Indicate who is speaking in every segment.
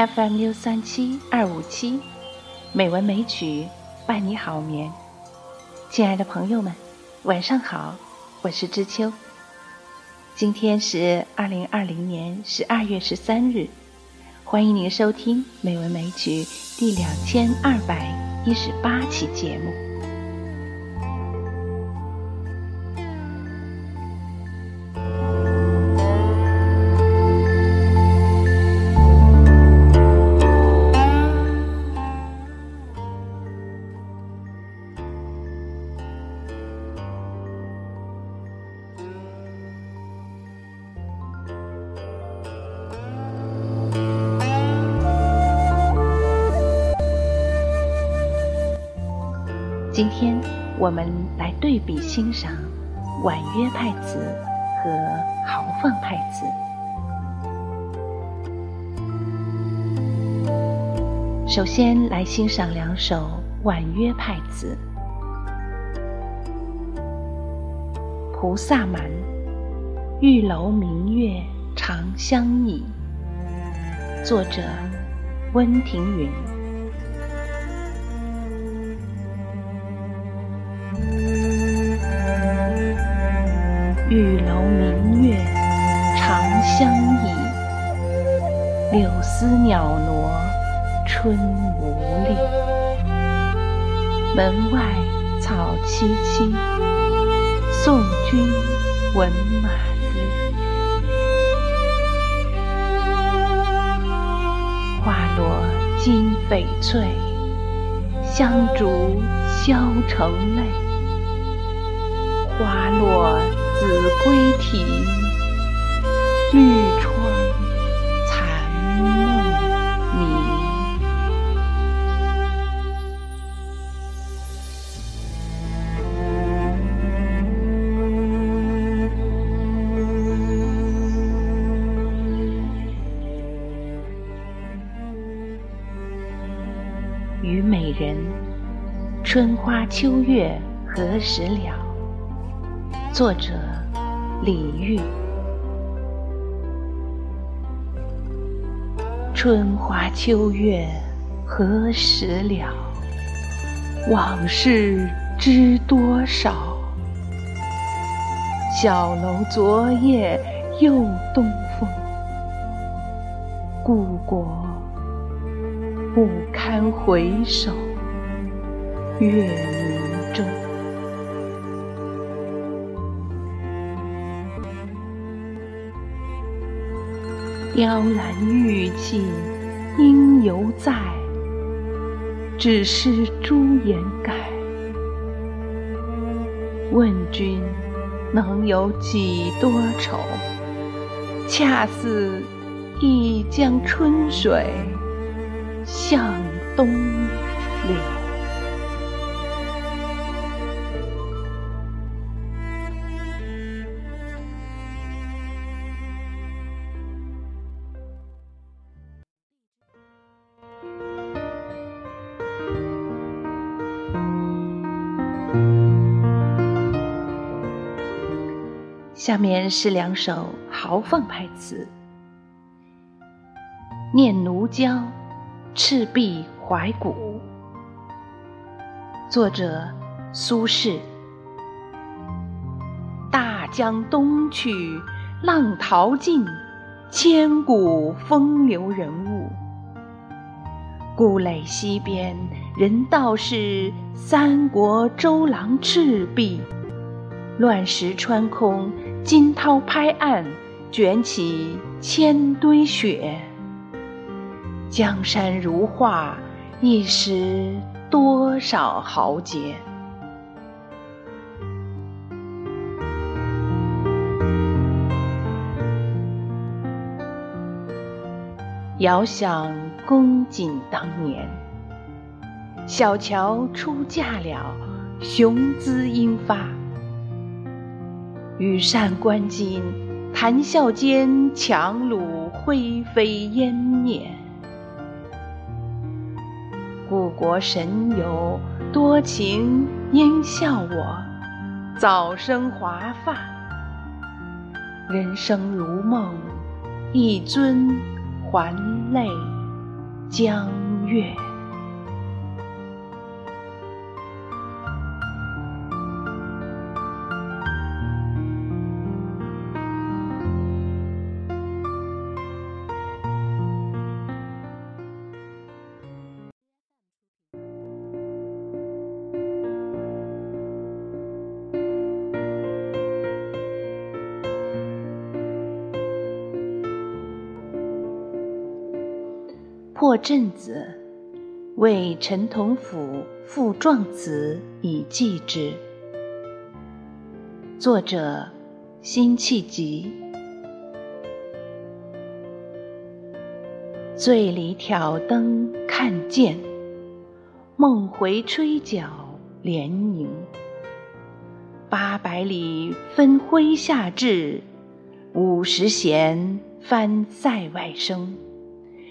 Speaker 1: FM 六三七二五七，美文美曲伴你好眠。亲爱的朋友们，晚上好，我是知秋。今天是二零二零年十二月十三日，欢迎您收听《美文美曲》第两千二百一十八期节目。今天我们来对比欣赏婉约派词和豪放派词。首先来欣赏两首婉约派词，《菩萨蛮》玉楼明月长相忆，作者温庭筠。相忆，柳丝袅娜春无力。门外草萋萋，送君闻马嘶。花落金翡翠，香烛消成泪。花落。子规啼，绿窗残梦迷。虞美人，春花秋月何时了？作者李煜。春花秋月何时了？往事知多少？小楼昨夜又东风，故国不堪回首月明中。雕栏玉砌应犹在，只是朱颜改。问君能有几多愁？恰似一江春水向东流。下面是两首豪放派词，《念奴娇·赤壁怀古》，作者苏轼。大江东去，浪淘尽，千古风流人物。故垒西边，人道是三国周郎赤壁。乱石穿空。惊涛拍岸，卷起千堆雪。江山如画，一时多少豪杰。遥想公瑾当年，小乔出嫁了，雄姿英发。羽扇纶巾，谈笑间，樯橹灰飞烟灭。故国神游，多情应笑我，早生华发。人生如梦，一尊还酹江月。破阵子，为陈同甫赋壮词以寄之。作者：辛弃疾。醉里挑灯看剑，梦回吹角连营。八百里分麾下炙，五十弦翻塞外声。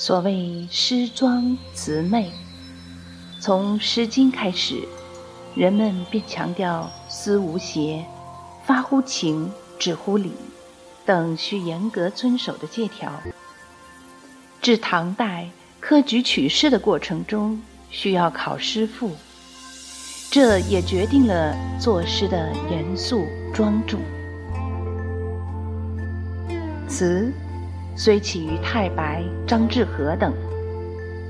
Speaker 1: 所谓诗庄词媚，从《诗经》开始，人们便强调思无邪、发乎情、止乎礼等需严格遵守的戒条。至唐代，科举取士的过程中需要考诗赋，这也决定了作诗的严肃庄重。词。虽起于太白、张志和等，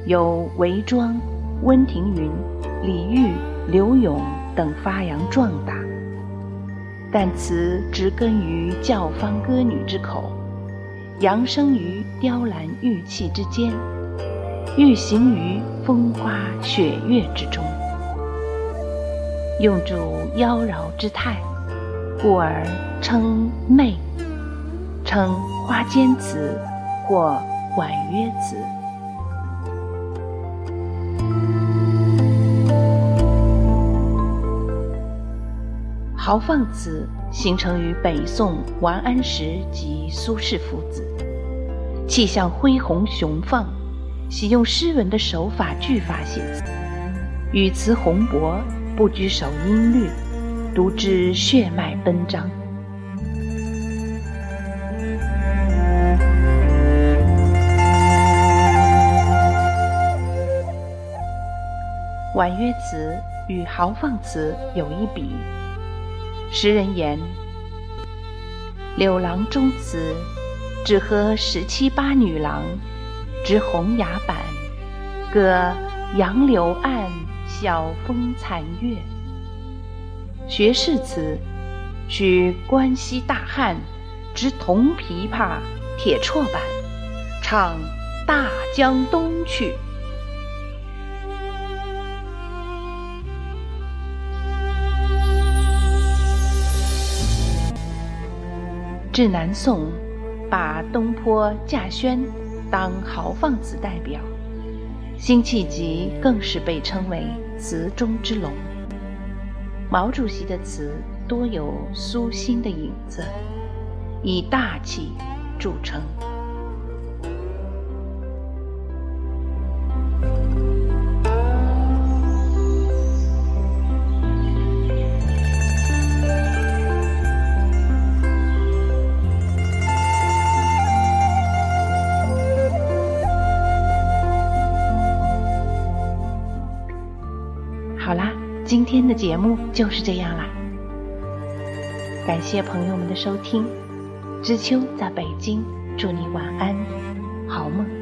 Speaker 1: 有韦庄、温庭筠、李煜、柳永等发扬壮大，但词植根于教坊歌女之口，扬声于雕栏玉砌之间，欲行于风花雪月之中，用主妖娆之态，故而称媚。称花间词或婉约词。豪放词形成于北宋王安石及苏轼父子，气象恢宏雄放，喜用诗文的手法句法写词，语词宏博，不拘守音律，读之血脉奔张。婉约词与豪放词有一比。时人言：“柳郎中词，只合十七八女郎，执红牙板，歌杨柳岸，晓风残月。”学士词，许关西大汉，执铜琵琶，铁绰板，唱大江东去。至南宋，把东坡、稼轩当豪放词代表，辛弃疾更是被称为词中之龙。毛主席的词多有苏辛的影子，以大气著称。今天的节目就是这样啦，感谢朋友们的收听，知秋在北京，祝你晚安，好梦。